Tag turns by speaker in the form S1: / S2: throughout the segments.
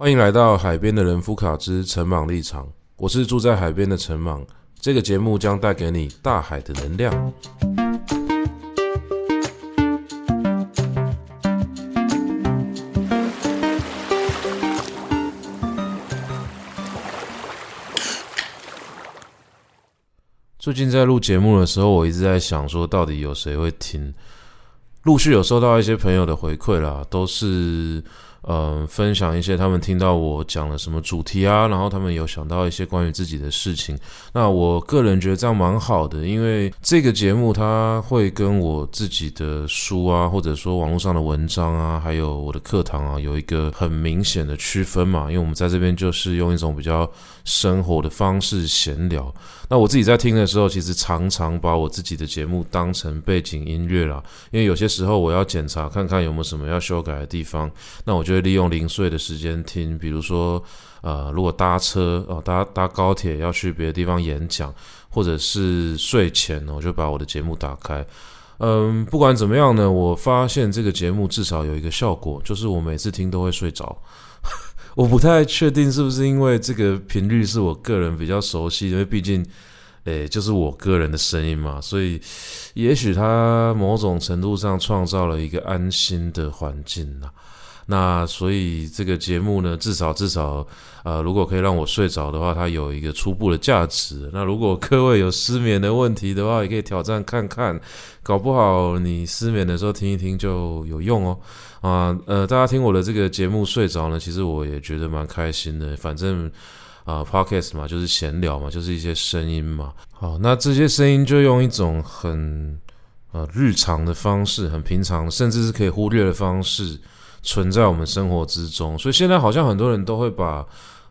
S1: 欢迎来到海边的人夫卡之陈茻立场，我是住在海边的陈茻。这个节目将带给你大海的能量。最近在录节目的时候，我一直在想说，到底有谁会听？陆续有收到一些朋友的回馈啦，都是。嗯，分享一些他们听到我讲了什么主题啊，然后他们有想到一些关于自己的事情。那我个人觉得这样蛮好的，因为这个节目它会跟我自己的书啊，或者说网络上的文章啊，还有我的课堂啊，有一个很明显的区分嘛。因为我们在这边就是用一种比较生活的方式闲聊。那我自己在听的时候，其实常常把我自己的节目当成背景音乐啦，因为有些时候我要检查看看有没有什么要修改的地方，那我就会利用零碎的时间听，比如说，呃，如果搭车哦，搭搭高铁要去别的地方演讲，或者是睡前呢，我就把我的节目打开。嗯，不管怎么样呢，我发现这个节目至少有一个效果，就是我每次听都会睡着。我不太确定是不是因为这个频率是我个人比较熟悉，因为毕竟，诶，就是我个人的声音嘛，所以也许它某种程度上创造了一个安心的环境呐。那所以这个节目呢，至少至少，呃，如果可以让我睡着的话，它有一个初步的价值。那如果各位有失眠的问题的话，也可以挑战看看，搞不好你失眠的时候听一听就有用哦。啊，呃，大家听我的这个节目睡着呢，其实我也觉得蛮开心的。反正啊，Podcast 嘛，就是闲聊嘛，就是一些声音嘛。好，那这些声音就用一种很呃日常的方式，很平常，甚至是可以忽略的方式。存在我们生活之中，所以现在好像很多人都会把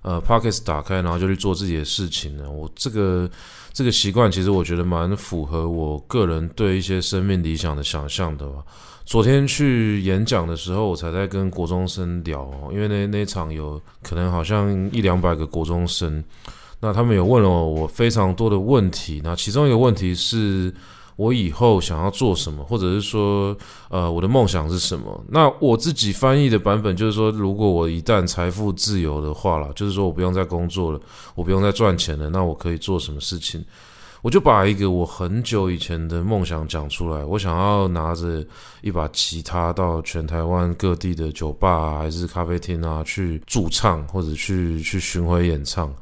S1: 呃 Podcast 打开，然后就去做自己的事情了。我这个这个习惯，其实我觉得蛮符合我个人对一些生命理想的想象的吧。昨天去演讲的时候，我才在跟国中生聊，因为那那场有可能好像一两百个国中生，那他们有问了我非常多的问题，那其中一个问题是。我以后想要做什么，或者是说，呃，我的梦想是什么？那我自己翻译的版本就是说，如果我一旦财富自由的话啦，就是说我不用再工作了，我不用再赚钱了，那我可以做什么事情？我就把一个我很久以前的梦想讲出来，我想要拿着一把吉他到全台湾各地的酒吧，还是咖啡厅啊去驻唱，或者去去巡回演唱。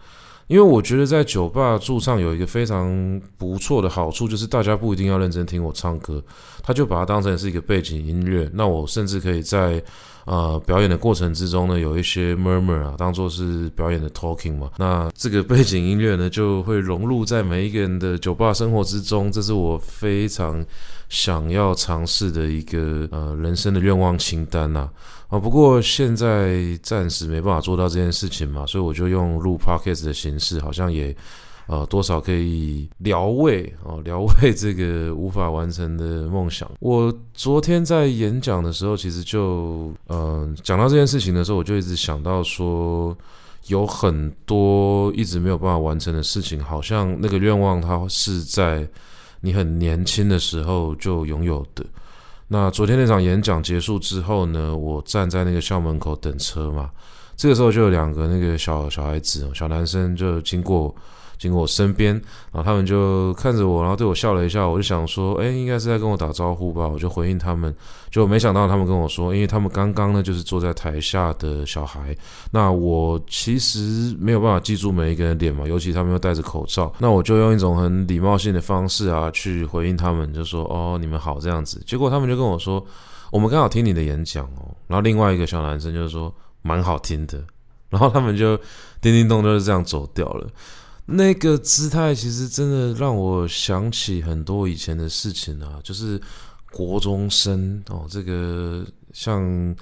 S1: 因为我觉得在酒吧驻唱有一个非常不错的好处，就是大家不一定要认真听我唱歌，他就把它当成是一个背景音乐。那我甚至可以在呃表演的过程之中呢，有一些 murmur 啊，当做是表演的 talking 嘛。那这个背景音乐呢，就会融入在每一个人的酒吧生活之中。这是我非常想要尝试的一个呃人生的愿望清单呐。啊，不过现在暂时没办法做到这件事情嘛，所以我就用录 podcast 的形式，好像也呃多少可以聊慰哦，聊慰这个无法完成的梦想。我昨天在演讲的时候，其实就嗯讲到这件事情的时候，我就一直想到说，有很多一直没有办法完成的事情，好像那个愿望它是在你很年轻的时候就拥有的。那昨天那场演讲结束之后呢，我站在那个校门口等车嘛，这个时候就有两个那个小小孩子、小男生就经过经过我身边，然后他们就看着我，然后对我笑了一下，我就想说，哎，应该是在跟我打招呼吧，我就回应他们，就没想到他们跟我说，因为他们刚刚呢就是坐在台下的小孩，那我其实没有办法记住每一个人脸嘛，尤其他们又戴着口罩，那我就用一种很礼貌性的方式啊去回应他们，就说哦，你们好这样子，结果他们就跟我说，我们刚好听你的演讲哦，然后另外一个小男生就是说蛮好听的，然后他们就叮叮咚就是这样走掉了。那个姿态其实真的让我想起很多以前的事情啊，就是国中生哦，这个像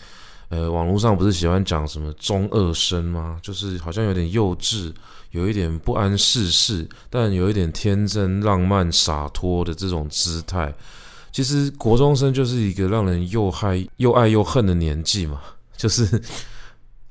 S1: 呃网络上不是喜欢讲什么中二生吗？就是好像有点幼稚，有一点不谙世事，但有一点天真浪漫洒脱的这种姿态。其实国中生就是一个让人又害又爱又恨的年纪嘛，就是。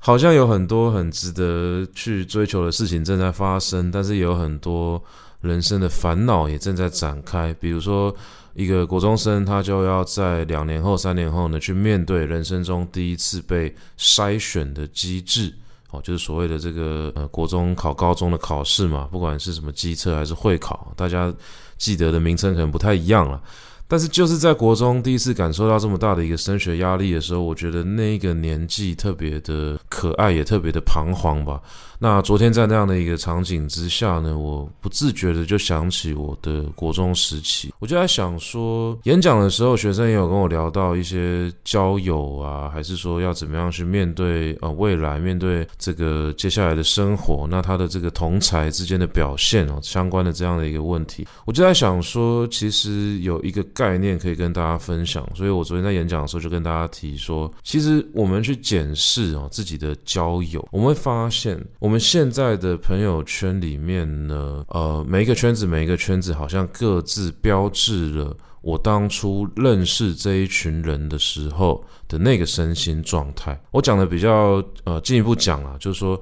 S1: 好像有很多很值得去追求的事情正在发生，但是也有很多人生的烦恼也正在展开。比如说，一个国中生，他就要在两年后、三年后呢，去面对人生中第一次被筛选的机制。哦，就是所谓的这个呃国中考高中的考试嘛，不管是什么机测还是会考，大家记得的名称可能不太一样了。但是就是在国中第一次感受到这么大的一个升学压力的时候，我觉得那个年纪特别的可爱，也特别的彷徨吧。那昨天在那样的一个场景之下呢，我不自觉的就想起我的国中时期，我就在想说，演讲的时候，学生也有跟我聊到一些交友啊，还是说要怎么样去面对呃未来，面对这个接下来的生活，那他的这个同侪之间的表现哦，相关的这样的一个问题，我就在想说，其实有一个概念可以跟大家分享，所以我昨天在演讲的时候就跟大家提说，其实我们去检视哦自己的交友，我们会发现。我们我们现在的朋友圈里面呢，呃，每一个圈子，每一个圈子好像各自标志了我当初认识这一群人的时候的那个身心状态。我讲的比较呃进一步讲啊，就是说，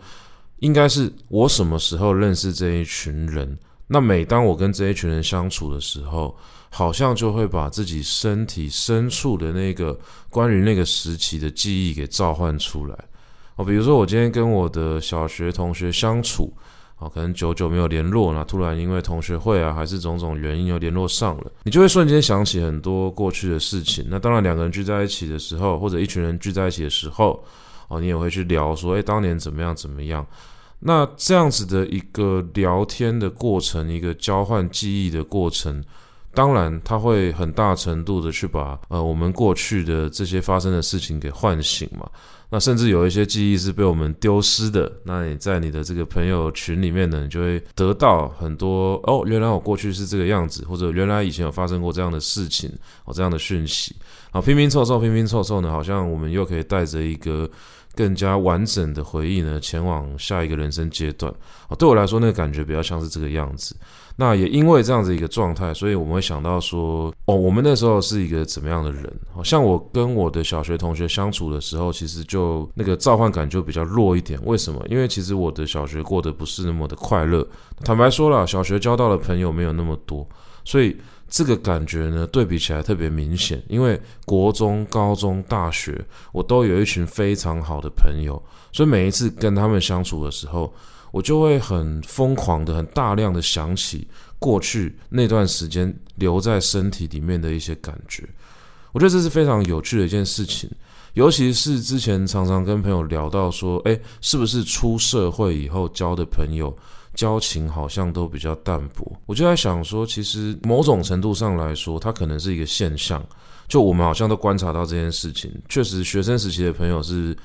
S1: 应该是我什么时候认识这一群人，那每当我跟这一群人相处的时候，好像就会把自己身体深处的那个关于那个时期的记忆给召唤出来。比如说我今天跟我的小学同学相处，哦，可能久久没有联络，那突然因为同学会啊，还是种种原因又联络上了，你就会瞬间想起很多过去的事情。那当然，两个人聚在一起的时候，或者一群人聚在一起的时候，哦，你也会去聊说，诶，当年怎么样怎么样。那这样子的一个聊天的过程，一个交换记忆的过程，当然它会很大程度的去把呃我们过去的这些发生的事情给唤醒嘛。那甚至有一些记忆是被我们丢失的，那你在你的这个朋友群里面呢，你就会得到很多哦，原来我过去是这个样子，或者原来以前有发生过这样的事情，哦，这样的讯息，好，拼拼凑凑，拼拼凑凑呢，好像我们又可以带着一个更加完整的回忆呢，前往下一个人生阶段。哦，对我来说，那个感觉比较像是这个样子。那也因为这样子一个状态，所以我们会想到说，哦，我们那时候是一个怎么样的人？好像我跟我的小学同学相处的时候，其实就那个召唤感就比较弱一点。为什么？因为其实我的小学过得不是那么的快乐。坦白说了，小学交到的朋友没有那么多，所以这个感觉呢，对比起来特别明显。因为国中、高中、大学，我都有一群非常好的朋友，所以每一次跟他们相处的时候，我就会很疯狂的、很大量的想起过去那段时间留在身体里面的一些感觉。我觉得这是非常有趣的一件事情，尤其是之前常常跟朋友聊到说，诶，是不是出社会以后交的朋友交情好像都比较淡薄？我就在想说，其实某种程度上来说，它可能是一个现象。就我们好像都观察到这件事情，确实学生时期的朋友是。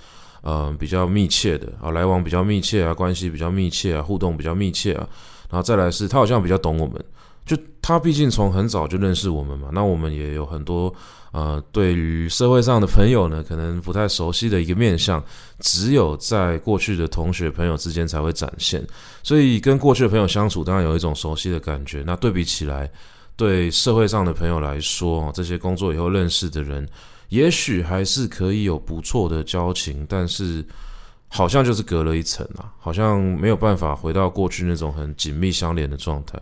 S1: 嗯，比较密切的啊，来往比较密切啊，关系比较密切啊，互动比较密切啊，然后再来是他好像比较懂我们，就他毕竟从很早就认识我们嘛，那我们也有很多呃，对于社会上的朋友呢，可能不太熟悉的一个面相，只有在过去的同学朋友之间才会展现，所以跟过去的朋友相处，当然有一种熟悉的感觉。那对比起来，对社会上的朋友来说，这些工作以后认识的人。也许还是可以有不错的交情，但是好像就是隔了一层啊，好像没有办法回到过去那种很紧密相连的状态。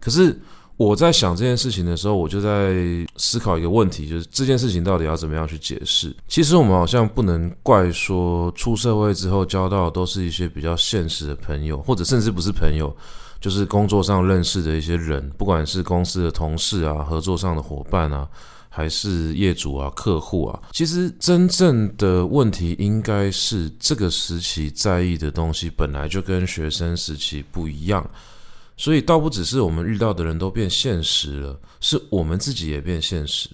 S1: 可是我在想这件事情的时候，我就在思考一个问题，就是这件事情到底要怎么样去解释？其实我们好像不能怪说出社会之后交到都是一些比较现实的朋友，或者甚至不是朋友，就是工作上认识的一些人，不管是公司的同事啊，合作上的伙伴啊。还是业主啊、客户啊，其实真正的问题应该是这个时期在意的东西本来就跟学生时期不一样，所以倒不只是我们遇到的人都变现实了，是我们自己也变现实。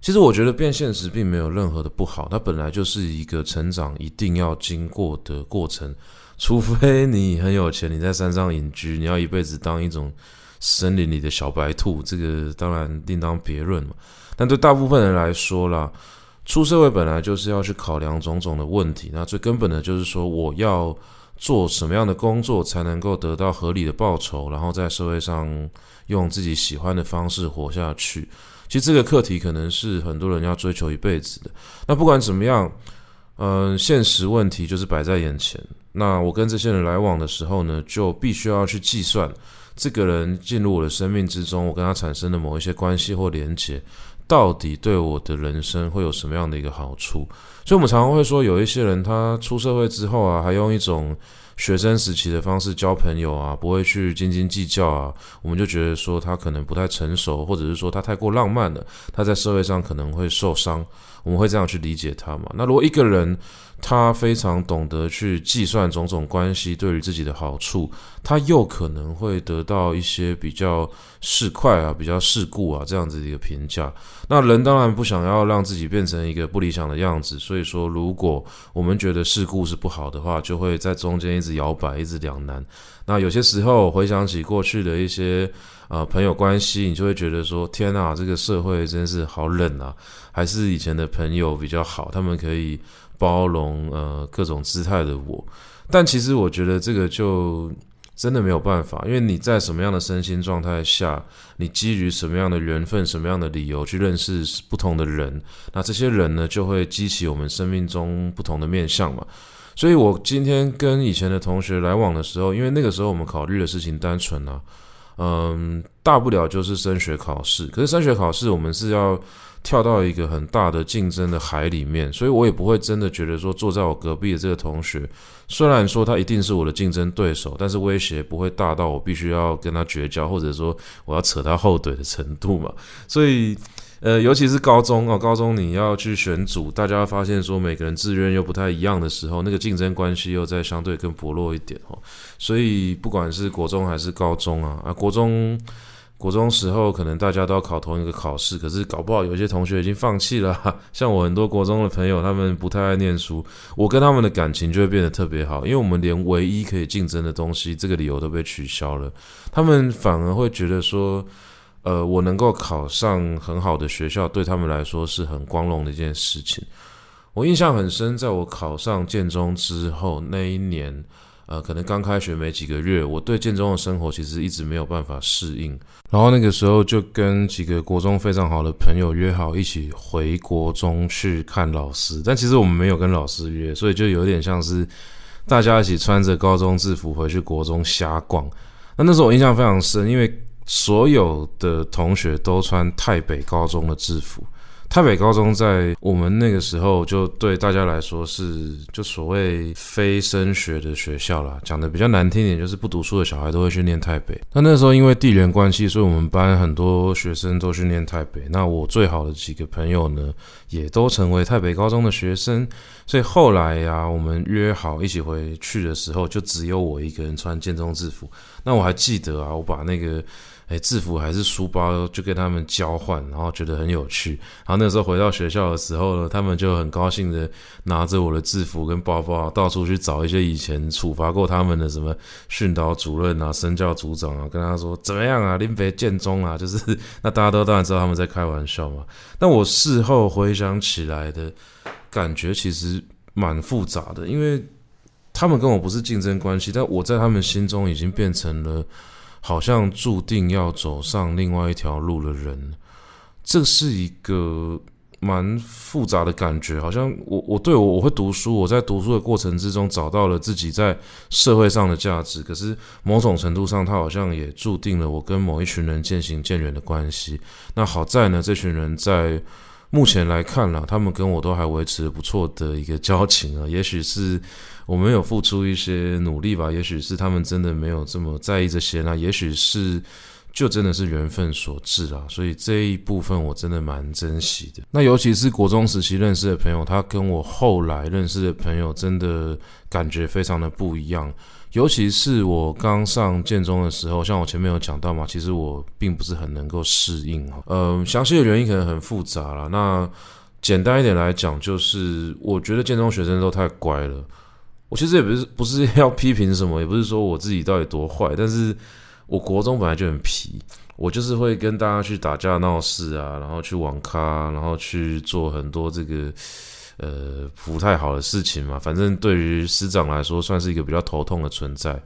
S1: 其实我觉得变现实并没有任何的不好，它本来就是一个成长一定要经过的过程，除非你很有钱，你在山上隐居，你要一辈子当一种森林里的小白兔，这个当然另当别论嘛。但对大部分人来说啦，出社会本来就是要去考量种种的问题。那最根本的就是说，我要做什么样的工作才能够得到合理的报酬，然后在社会上用自己喜欢的方式活下去。其实这个课题可能是很多人要追求一辈子的。那不管怎么样，嗯、现实问题就是摆在眼前。那我跟这些人来往的时候呢，就必须要去计算这个人进入我的生命之中，我跟他产生的某一些关系或连结。到底对我的人生会有什么样的一个好处？所以，我们常常会说，有一些人他出社会之后啊，还用一种学生时期的方式交朋友啊，不会去斤斤计较啊，我们就觉得说他可能不太成熟，或者是说他太过浪漫了，他在社会上可能会受伤。我们会这样去理解他嘛？那如果一个人他非常懂得去计算种种关系对于自己的好处，他又可能会得到一些比较市侩啊、比较世故啊这样子的一个评价。那人当然不想要让自己变成一个不理想的样子，所以说，如果我们觉得世故是不好的话，就会在中间一直摇摆，一直两难。那有些时候回想起过去的一些呃朋友关系，你就会觉得说：天啊，这个社会真是好冷啊！还是以前的朋友比较好，他们可以包容呃各种姿态的我。但其实我觉得这个就真的没有办法，因为你在什么样的身心状态下，你基于什么样的缘分、什么样的理由去认识不同的人，那这些人呢就会激起我们生命中不同的面向嘛。所以我今天跟以前的同学来往的时候，因为那个时候我们考虑的事情单纯啊，嗯，大不了就是升学考试。可是升学考试我们是要跳到一个很大的竞争的海里面，所以我也不会真的觉得说坐在我隔壁的这个同学，虽然说他一定是我的竞争对手，但是威胁不会大到我必须要跟他绝交，或者说我要扯他后腿的程度嘛。所以。呃，尤其是高中哦，高中你要去选组，大家发现说每个人志愿又不太一样的时候，那个竞争关系又在相对更薄弱一点哦。所以不管是国中还是高中啊，啊，国中国中时候可能大家都要考同一个考试，可是搞不好有些同学已经放弃了。像我很多国中的朋友，他们不太爱念书，我跟他们的感情就会变得特别好，因为我们连唯一可以竞争的东西这个理由都被取消了，他们反而会觉得说。呃，我能够考上很好的学校，对他们来说是很光荣的一件事情。我印象很深，在我考上建中之后那一年，呃，可能刚开学没几个月，我对建中的生活其实一直没有办法适应。然后那个时候就跟几个国中非常好的朋友约好一起回国中去看老师，但其实我们没有跟老师约，所以就有点像是大家一起穿着高中制服回去国中瞎逛。那那时候我印象非常深，因为。所有的同学都穿泰北高中的制服。台北高中在我们那个时候，就对大家来说是就所谓非升学的学校啦。讲的比较难听点，就是不读书的小孩都会去念台北。那那时候因为地缘关系，所以我们班很多学生都去念台北。那我最好的几个朋友呢，也都成为台北高中的学生。所以后来呀、我们约好一起回去的时候，就只有我一个人穿建中制服。那我还记得啊，我把那个。哎，制服还是书包，就跟他们交换，然后觉得很有趣。然后那时候回到学校的时候呢，他们就很高兴的拿着我的制服跟包包，到处去找一些以前处罚过他们的什么训导主任啊、身教组长啊，跟他说怎么样啊，林北建中啊，就是 那大家都当然知道他们在开玩笑嘛。但我事后回想起来的感觉其实蛮复杂的，因为他们跟我不是竞争关系，但我在他们心中已经变成了。好像注定要走上另外一条路的人，这是一个蛮复杂的感觉。好像我我对我我会读书，我在读书的过程之中找到了自己在社会上的价值。可是某种程度上，他好像也注定了我跟某一群人渐行渐远的关系。那好在呢，这群人在。目前来看啦，他们跟我都还维持不错的一个交情啊。也许是我没有付出一些努力吧，也许是他们真的没有这么在意这些啦，也许是就真的是缘分所致啦。所以这一部分我真的蛮珍惜的。那尤其是国中时期认识的朋友，他跟我后来认识的朋友，真的感觉非常的不一样。尤其是我刚上建中的时候，像我前面有讲到嘛，其实我并不是很能够适应哈。嗯，详细的原因可能很复杂啦。那简单一点来讲，就是我觉得建中学生都太乖了。我其实也不是不是要批评什么，也不是说我自己到底多坏，但是我国中本来就很皮，我就是会跟大家去打架闹事啊，然后去网咖，然后去做很多这个。呃，不太好的事情嘛，反正对于师长来说，算是一个比较头痛的存在。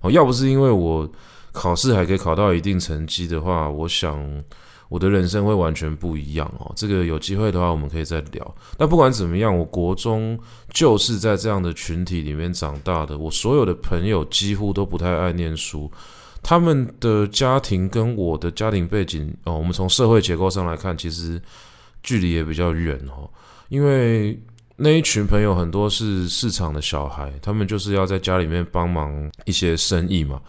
S1: 哦，要不是因为我考试还可以考到一定成绩的话，我想我的人生会完全不一样哦。这个有机会的话，我们可以再聊。但不管怎么样，我国中就是在这样的群体里面长大的。我所有的朋友几乎都不太爱念书，他们的家庭跟我的家庭背景哦，我们从社会结构上来看，其实。距离也比较远哦，因为那一群朋友很多是市场的小孩，他们就是要在家里面帮忙一些生意嘛，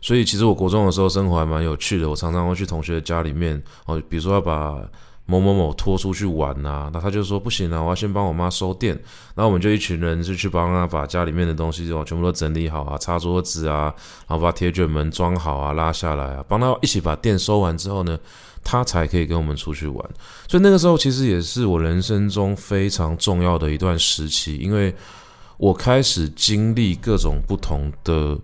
S1: 所以其实我国中的时候生活还蛮有趣的，我常常会去同学的家里面哦，比如说要把某某某拖出去玩啊，那他就说不行啊，我要先帮我妈收店，然后我们就一群人就去帮他把家里面的东西就全部都整理好啊，擦桌子啊，然后把铁卷门装好啊，拉下来啊，帮他一起把店收完之后呢，他才可以跟我们出去玩。所以那个时候其实也是我人生中非常重要的一段时期，因为我开始经历各种不同的。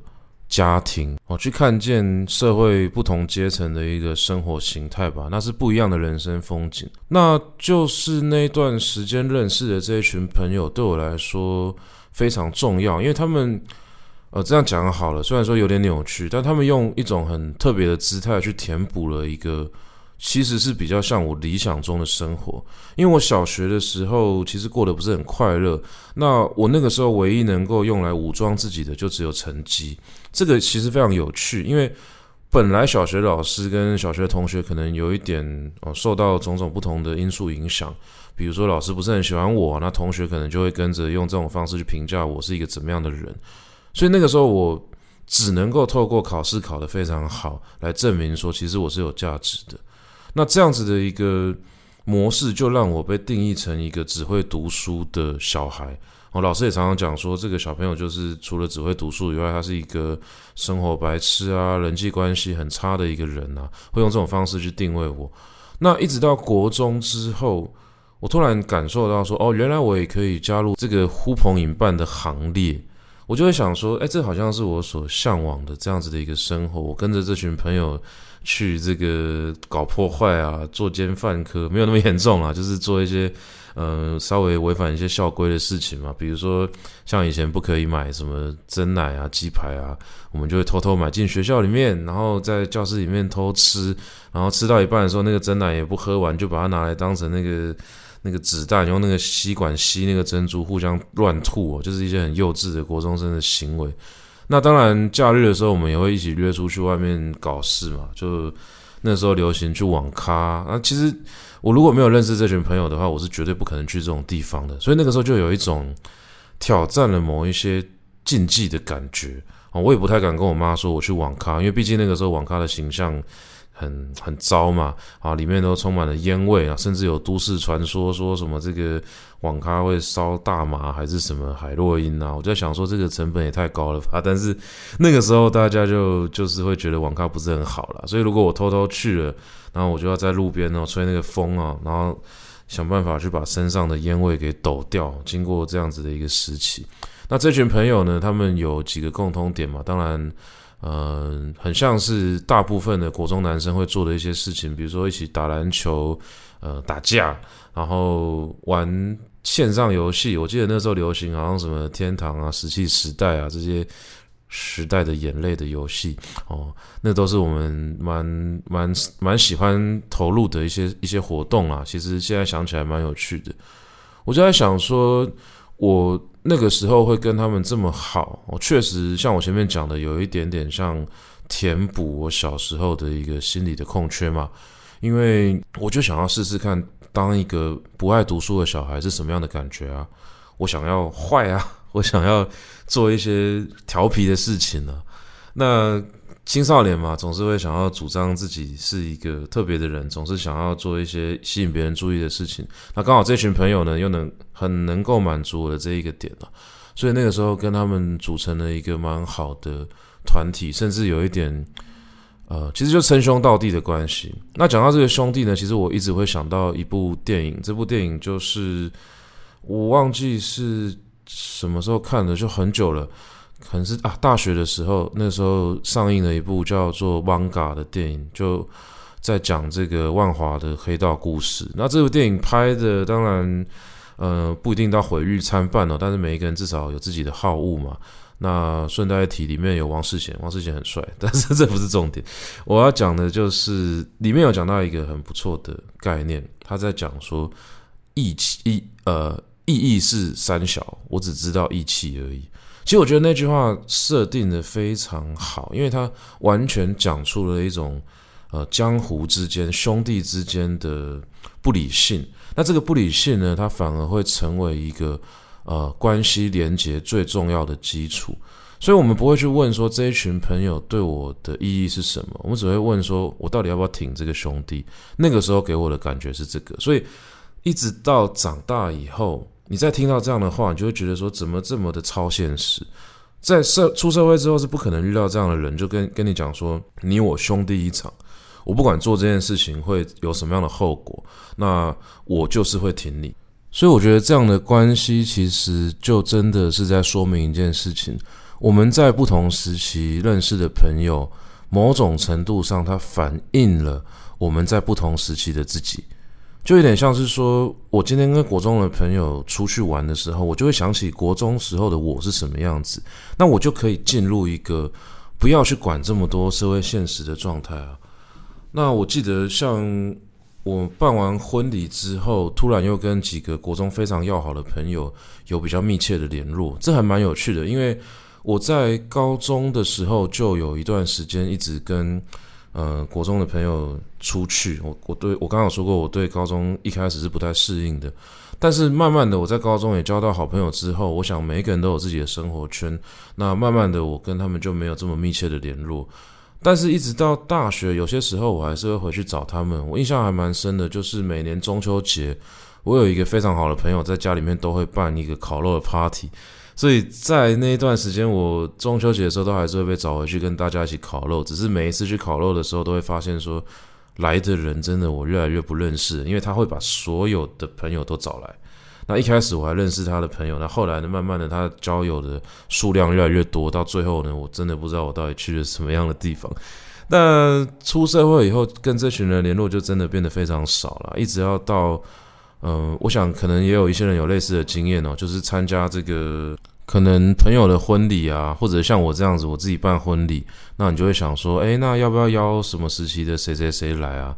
S1: 家庭哦，去看见社会不同阶层的一个生活形态吧，那是不一样的人生风景。那就是那段时间认识的这一群朋友，对我来说非常重要，因为他们呃这样讲好了，虽然说有点扭曲，但他们用一种很特别的姿态去填补了一个。其实是比较像我理想中的生活，因为我小学的时候其实过得不是很快乐。那我那个时候唯一能够用来武装自己的，就只有成绩。这个其实非常有趣，因为本来小学老师跟小学同学可能有一点哦，受到种种不同的因素影响，比如说老师不是很喜欢我，那同学可能就会跟着用这种方式去评价我是一个怎么样的人。所以那个时候我只能够透过考试考得非常好，来证明说其实我是有价值的。那这样子的一个模式，就让我被定义成一个只会读书的小孩。哦，老师也常常讲说，这个小朋友就是除了只会读书以外，他是一个生活白痴啊，人际关系很差的一个人啊，会用这种方式去定位我。那一直到国中之后，我突然感受到说，哦，原来我也可以加入这个呼朋引伴的行列。我就会想说，哎，这好像是我所向往的这样子的一个生活。我跟着这群朋友。去这个搞破坏啊，作奸犯科没有那么严重啊，就是做一些呃稍微违反一些校规的事情嘛，比如说像以前不可以买什么蒸奶啊、鸡排啊，我们就会偷偷买进学校里面，然后在教室里面偷吃，然后吃到一半的时候，那个蒸奶也不喝完，就把它拿来当成那个那个子弹，用那个吸管吸那个珍珠，互相乱吐，就是一些很幼稚的国中生的行为。那当然，假日的时候我们也会一起约出去外面搞事嘛。就那时候流行去网咖，那，其实我如果没有认识这群朋友的话，我是绝对不可能去这种地方的。所以那个时候就有一种挑战了某一些禁忌的感觉啊。我也不太敢跟我妈说我去网咖，因为毕竟那个时候网咖的形象。很很糟嘛，啊，里面都充满了烟味啊，甚至有都市传说说什么这个网咖会烧大麻还是什么海洛因啊，我就在想说这个成本也太高了吧。但是那个时候大家就就是会觉得网咖不是很好了，所以如果我偷偷去了，然后我就要在路边哦吹那个风啊，然后想办法去把身上的烟味给抖掉。经过这样子的一个时期，那这群朋友呢，他们有几个共通点嘛，当然。嗯，很像是大部分的国中男生会做的一些事情，比如说一起打篮球，呃，打架，然后玩线上游戏。我记得那时候流行好像什么天堂啊、石器时代啊这些时代的眼泪的游戏哦，那都是我们蛮蛮蛮喜欢投入的一些一些活动啊。其实现在想起来蛮有趣的，我就在想说，我。那个时候会跟他们这么好，我确实像我前面讲的，有一点点像填补我小时候的一个心理的空缺嘛。因为我就想要试试看，当一个不爱读书的小孩是什么样的感觉啊？我想要坏啊，我想要做一些调皮的事情呢。那青少年嘛，总是会想要主张自己是一个特别的人，总是想要做一些吸引别人注意的事情。那刚好这群朋友呢，又能很能够满足我的这一个点了，所以那个时候跟他们组成了一个蛮好的团体，甚至有一点，呃，其实就称兄道弟的关系。那讲到这个兄弟呢，其实我一直会想到一部电影，这部电影就是我忘记是什么时候看的，就很久了。可能是啊，大学的时候，那时候上映了一部叫做《艋舺》的电影，就在讲这个万华的黑道故事。那这部电影拍的当然，呃，不一定到毁誉参半哦，但是每一个人至少有自己的好恶嘛。那顺带提，里面有王世贤，王世贤很帅，但是这不是重点。我要讲的就是里面有讲到一个很不错的概念，他在讲说义气，义呃，意义是三小，我只知道义气而已。其实我觉得那句话设定的非常好，因为它完全讲出了一种呃江湖之间兄弟之间的不理性。那这个不理性呢，它反而会成为一个呃关系连结最重要的基础。所以，我们不会去问说这一群朋友对我的意义是什么，我们只会问说我到底要不要挺这个兄弟。那个时候给我的感觉是这个。所以，一直到长大以后，你再听到这样的话，你就会觉得说怎么这么的超现实。在社出社会之后是不可能遇到这样的人，就跟跟你讲说你我兄弟一场，我不管做这件事情会有什么样的后果，那我就是会挺你。所以我觉得这样的关系其实就真的是在说明一件事情：我们在不同时期认识的朋友，某种程度上它反映了我们在不同时期的自己。就有点像是说，我今天跟国中的朋友出去玩的时候，我就会想起国中时候的我是什么样子，那我就可以进入一个不要去管这么多社会现实的状态啊。那我记得，像我办完婚礼之后，突然又跟几个国中非常要好的朋友有比较密切的联络，这还蛮有趣的，因为我在高中的时候就有一段时间一直跟。呃，国中的朋友出去，我我对我刚刚有说过，我对高中一开始是不太适应的，但是慢慢的我在高中也交到好朋友之后，我想每一个人都有自己的生活圈，那慢慢的我跟他们就没有这么密切的联络，但是一直到大学，有些时候我还是会回去找他们，我印象还蛮深的，就是每年中秋节，我有一个非常好的朋友在家里面都会办一个烤肉的 party。所以在那一段时间，我中秋节的时候都还是会被找回去跟大家一起烤肉。只是每一次去烤肉的时候，都会发现说，来的人真的我越来越不认识，因为他会把所有的朋友都找来。那一开始我还认识他的朋友，那后来呢，慢慢的他交友的数量越来越多，到最后呢，我真的不知道我到底去了什么样的地方。那出社会以后，跟这群人联络就真的变得非常少了，一直要到。嗯、我想可能也有一些人有类似的经验哦，就是参加这个可能朋友的婚礼啊，或者像我这样子，我自己办婚礼，那你就会想说，诶，那要不要邀什么时期的谁谁谁来啊？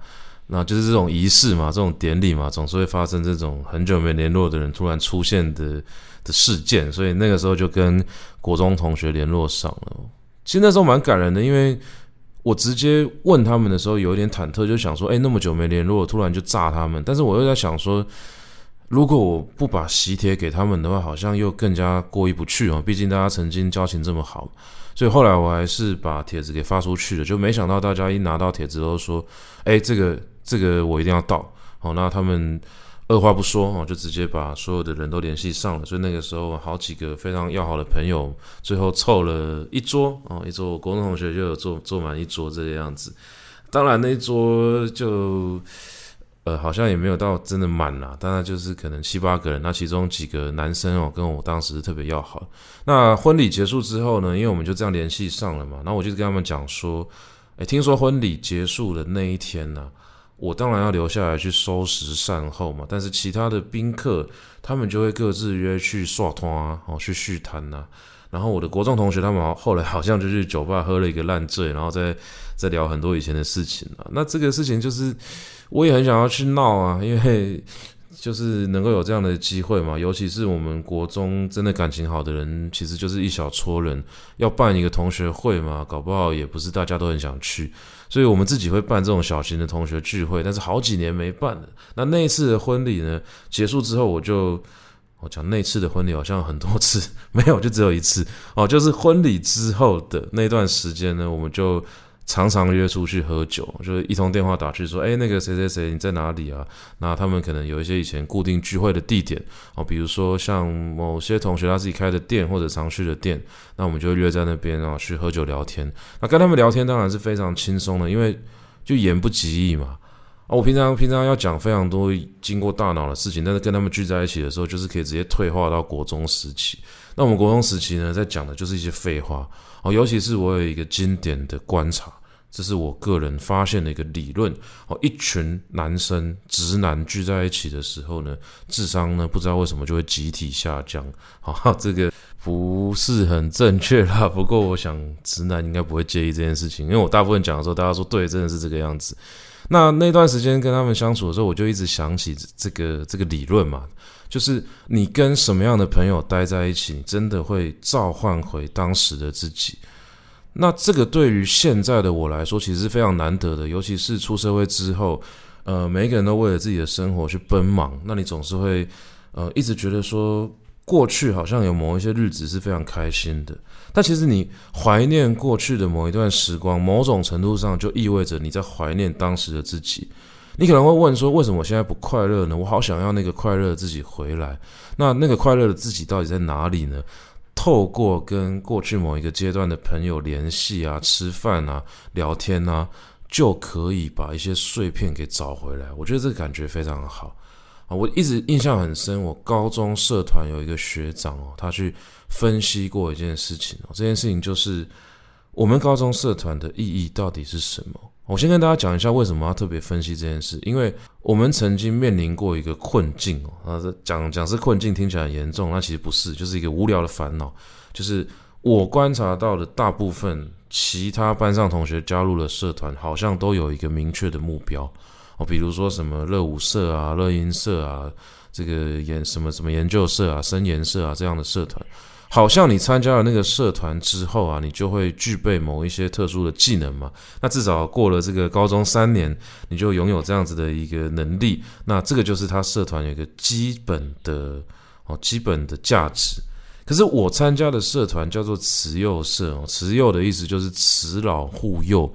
S1: 那就是这种仪式嘛，这种典礼嘛，总是会发生这种很久没联络的人突然出现的的事件，所以那个时候就跟国中同学联络上了。其实那时候蛮感人的，因为。我直接问他们的时候，有点忐忑，就想说：“哎，那么久没联络，突然就炸他们。”但是我又在想说，如果我不把喜帖给他们的话，好像又更加过意不去哦。毕竟大家曾经交情这么好，所以后来我还是把帖子给发出去了。就没想到大家一拿到帖子都说：“哎，这个这个我一定要到。”好，那他们。二话不说哦，就直接把所有的人都联系上了。所以那个时候，好几个非常要好的朋友，最后凑了一桌哦，一桌国中同学就有坐坐满一桌这个样子。当然那一桌就呃好像也没有到真的满啦，当然就是可能七八个人。那其中几个男生哦，跟我当时特别要好。那婚礼结束之后呢，因为我们就这样联系上了嘛，那我就跟他们讲说，诶，听说婚礼结束的那一天呢、我当然要留下来去收拾善后嘛，但是其他的宾客他们就会各自约去耍团啊，哦去叙谈呐。然后我的国中同学他们后来好像就去酒吧喝了一个烂醉，然后再 再聊很多以前的事情啊。那这个事情就是我也很想要去闹啊，因为。就是能够有这样的机会嘛，尤其是我们国中真的感情好的人，其实就是一小撮人，要办一个同学会嘛，搞不好也不是大家都很想去，所以我们自己会办这种小型的同学聚会，但是好几年没办了。那那一次的婚礼呢，结束之后，我就我讲那次的婚礼好像很多次，没有，就只有一次哦，就是婚礼之后的那段时间呢，我们就。常常约出去喝酒，就是一通电话打去说，哎，那个谁谁谁你在哪里啊？那他们可能有一些以前固定聚会的地点哦，比如说像某些同学他自己开的店或者常去的店，那我们就会约在那边啊去喝酒聊天。那跟他们聊天当然是非常轻松的，因为就言不及义嘛。啊，我平常平常要讲非常多经过大脑的事情，但是跟他们聚在一起的时候，就是可以直接退化到国中时期。那我们国中时期呢，在讲的就是一些废话哦，尤其是我有一个经典的观察。这是我个人发现的一个理论哦，一群男生直男聚在一起的时候呢，智商呢不知道为什么就会集体下降。好，这个不是很正确啦。不过我想直男应该不会介意这件事情，因为我大部分讲的时候，大家说对，真的是这个样子。那那段时间跟他们相处的时候，我就一直想起这个这个理论嘛，就是你跟什么样的朋友待在一起，你真的会召唤回当时的自己。那这个对于现在的我来说，其实是非常难得的，尤其是出社会之后，呃，每一个人都为了自己的生活去奔忙，那你总是会，呃，一直觉得说，过去好像有某一些日子是非常开心的，但其实你怀念过去的某一段时光，某种程度上就意味着你在怀念当时的自己。你可能会问说，为什么我现在不快乐呢？我好想要那个快乐自己回来。那那个快乐的自己到底在哪里呢？透过跟过去某一个阶段的朋友联系啊、吃饭啊、聊天啊，就可以把一些碎片给找回来。我觉得这个感觉非常好啊！我一直印象很深，我高中社团有一个学长哦，他去分析过一件事情哦，这件事情就是我们高中社团的意义到底是什么？我先跟大家讲一下为什么要特别分析这件事，因为我们曾经面临过一个困境哦，啊，讲讲是困境听起来很严重，那其实不是，就是一个无聊的烦恼。就是我观察到的大部分其他班上同学加入了社团，好像都有一个明确的目标哦，比如说什么热舞社啊、乐音社啊、这个研什么什么研究社啊、声研社啊这样的社团。好像你参加了那个社团之后啊，你就会具备某一些特殊的技能嘛。那至少过了这个高中三年，你就拥有这样子的一个能力。那这个就是他社团有一个基本的哦，基本的价值。可是我参加的社团叫做慈幼社，慈幼的意思就是慈老护幼，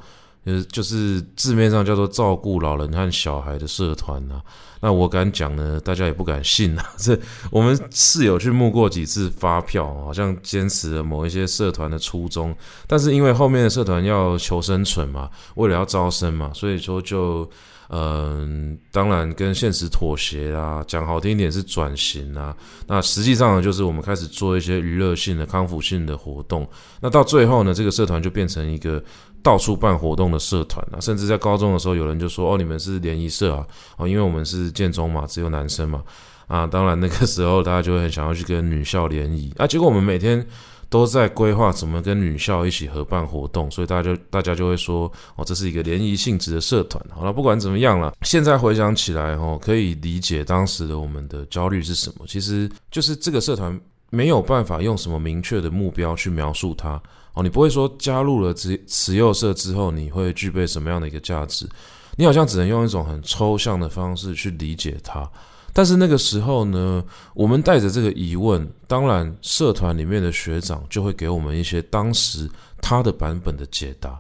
S1: 就是就是字面上叫做照顾老人和小孩的社团呐。那我敢讲呢，大家也不敢信啊。这我们室友去募过几次发票，好像坚持了某一些社团的初衷，但是因为后面的社团要求生存嘛，为了要招生嘛，所以说就嗯，当然跟现实妥协啊，讲好听一点是转型啊。那实际上，就是我们开始做一些娱乐性的、康复性的活动。那到最后呢，这个社团就变成一个。到处办活动的社团啊，甚至在高中的时候，有人就说：“哦，你们是联谊社啊，哦，因为我们是建中嘛，只有男生嘛，啊，当然那个时候大家就会很想要去跟女校联谊啊。结果我们每天都在规划怎么跟女校一起合办活动，所以大家就大家就会说：哦，这是一个联谊性质的社团。好了，不管怎么样了，现在回想起来，哦，可以理解当时的我们的焦虑是什么。其实就是这个社团没有办法用什么明确的目标去描述它。”哦，你不会说加入了慈慈幼社之后，你会具备什么样的一个价值？你好像只能用一种很抽象的方式去理解它。但是那个时候呢，我们带着这个疑问，当然社团里面的学长就会给我们一些当时他的版本的解答。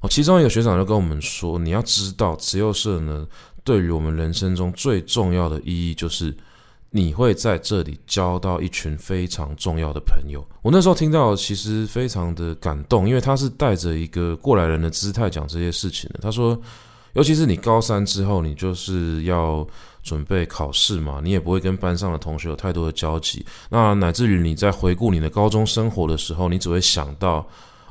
S1: 哦，其中一个学长就跟我们说：“你要知道，慈幼社呢，对于我们人生中最重要的意义就是。”你会在这里交到一群非常重要的朋友。我那时候听到，其实非常的感动，因为他是带着一个过来人的姿态讲这些事情的。他说，尤其是你高三之后，你就是要准备考试嘛，你也不会跟班上的同学有太多的交集。那乃至于你在回顾你的高中生活的时候，你只会想到。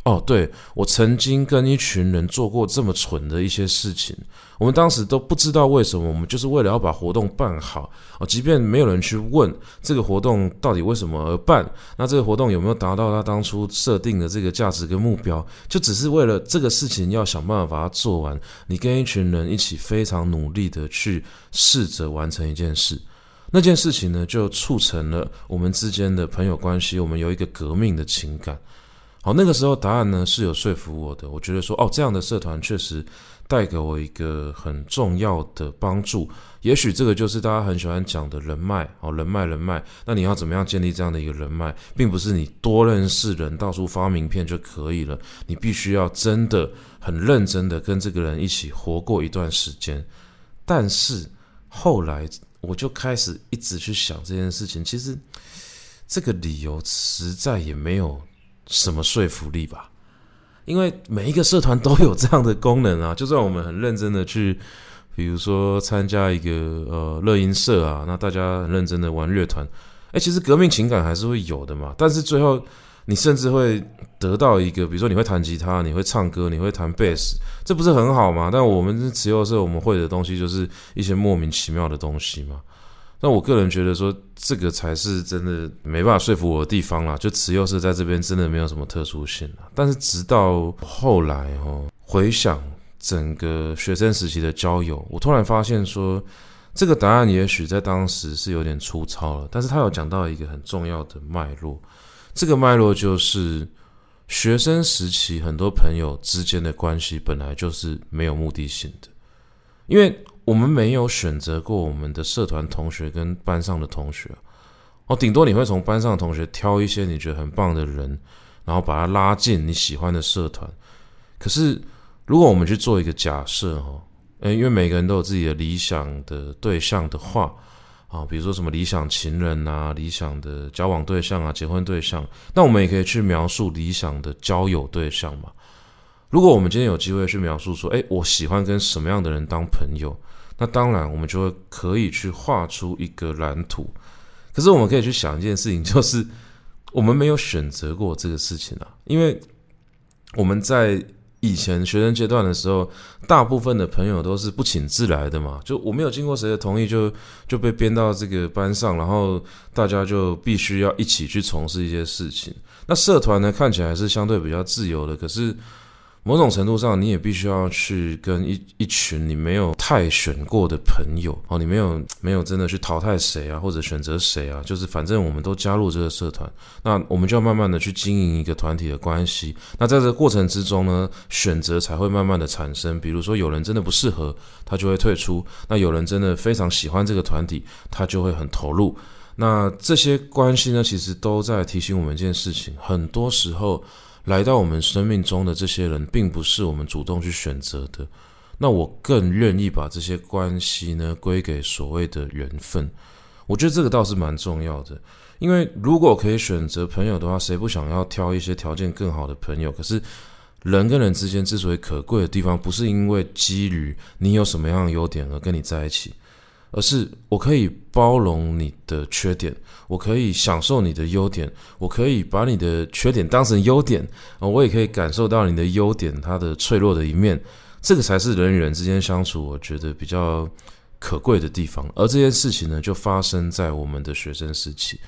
S1: 哦，对，我曾经跟一群人做过这么蠢的一些事情，我们当时都不知道为什么，我们就是为了要把活动办好哦，即便没有人去问这个活动到底为什么而办，那这个活动有没有达到他当初设定的这个价值跟目标，就只是为了这个事情要想办法把它做完。你跟一群人一起非常努力的去试着完成一件事，那件事情呢，就促成了我们之间的朋友关系，我们有一个革命的情感。好，那个时候答案呢是有说服我的。我觉得说，哦，这样的社团确实带给我一个很重要的帮助。也许这个就是大家很喜欢讲的人脉，哦，人脉，人脉。那你要怎么样建立这样的一个人脉，并不是你多认识人，到处发名片就可以了。你必须要真的很认真的跟这个人一起活过一段时间。但是后来我就开始一直去想这件事情，其实这个理由实在也没有。什么说服力吧？因为每一个社团都有这样的功能啊。就算我们很认真的去，比如说参加一个呃乐音社啊，那大家很认真的玩乐团，诶，其实革命情感还是会有的嘛。但是最后你甚至会得到一个，比如说你会弹吉他，你会唱歌，你会弹贝斯，这不是很好吗？但我们是慈幼社，我们会的东西就是一些莫名其妙的东西嘛。那我个人觉得说，这个才是真的没办法说服我的地方啦。就慈幼社在这边真的没有什么特殊性啦。但是直到后来哦，回想整个学生时期的交友，我突然发现说，这个答案也许在当时是有点粗糙了。但是他有讲到一个很重要的脉络，这个脉络就是学生时期很多朋友之间的关系本来就是没有目的性的，因为我们没有选择过我们的社团同学跟班上的同学，哦，顶多你会从班上的同学挑一些你觉得很棒的人，然后把他拉进你喜欢的社团。可是如果我们去做一个假设，哈，诶，因为每个人都有自己的理想的对象的话。啊，比如说什么理想情人啊，理想的交往对象啊，结婚对象，那我们也可以去描述理想的交友对象嘛。如果我们今天有机会去描述说，诶，我喜欢跟什么样的人当朋友，那当然我们就会可以去画出一个蓝图。可是我们可以去想一件事情，就是我们没有选择过这个事情啊，因为我们在。以前学生阶段的时候，大部分的朋友都是不请自来的嘛，就我没有经过谁的同意就就被编到这个班上，然后大家就必须要一起去从事一些事情。那社团呢，看起来是相对比较自由的，可是。某种程度上，你也必须要去跟一一群你没有太选过的朋友哦，你没有没有真的去淘汰谁啊，或者选择谁啊，就是反正我们都加入这个社团，那我们就要慢慢的去经营一个团体的关系。那在这个过程之中呢，选择才会慢慢的产生。比如说，有人真的不适合，他就会退出；那有人真的非常喜欢这个团体，他就会很投入。那这些关系呢，其实都在提醒我们一件事情：很多时候。来到我们生命中的这些人，并不是我们主动去选择的。那我更愿意把这些关系呢归给所谓的缘分。我觉得这个倒是蛮重要的，因为如果可以选择朋友的话，谁不想要挑一些条件更好的朋友？可是人跟人之间之所以可贵的地方，不是因为基于你有什么样的优点而跟你在一起。而是我可以包容你的缺点，我可以享受你的优点，我可以把你的缺点当成优点啊，我也可以感受到你的优点，它的脆弱的一面，这个才是人与人之间相处，我觉得比较可贵的地方。而这件事情呢，就发生在我们的学生时期，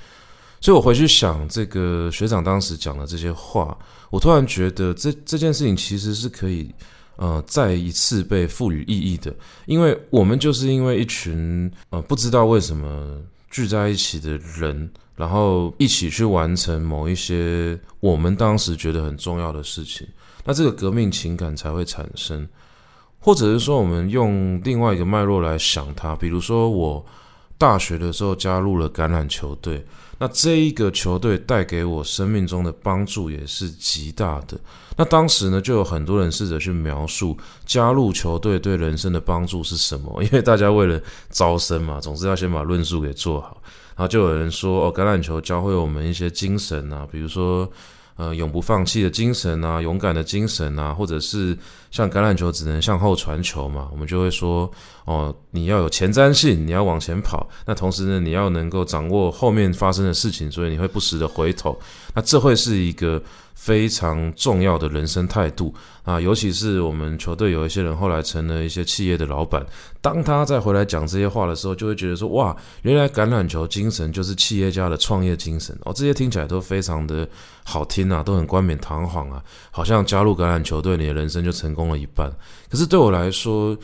S1: 所以我回去想这个学长当时讲的这些话，我突然觉得这这件事情其实是可以。呃，再一次被赋予意义的，因为我们就是因为一群呃不知道为什么聚在一起的人，然后一起去完成某一些我们当时觉得很重要的事情，那这个革命情感才会产生，或者是说我们用另外一个脉络来想它，比如说我大学的时候加入了橄榄球队。那这一个球队带给我生命中的帮助也是极大的。那当时呢，就有很多人试着去描述加入球队对人生的帮助是什么，因为大家为了招生嘛，总是要先把论述给做好。然后就有人说，哦，橄榄球教会我们一些精神啊，比如说。呃，永不放弃的精神啊，勇敢的精神啊，或者是像橄榄球只能向后传球嘛，我们就会说，哦，你要有前瞻性，你要往前跑。那同时呢，你要能够掌握后面发生的事情，所以你会不时的回头。那这会是一个。非常重要的人生态度。啊，尤其是我们球队有一些人后来成了一些企业的老板，当他再回来讲这些话的时候，就会觉得说哇，原来橄榄球精神就是企业家的创业精神。哦，这些听起来都非常的好听啊，都很冠冕堂皇啊，好像加入橄榄球队，你的人生就成功了一半。可是对我来说，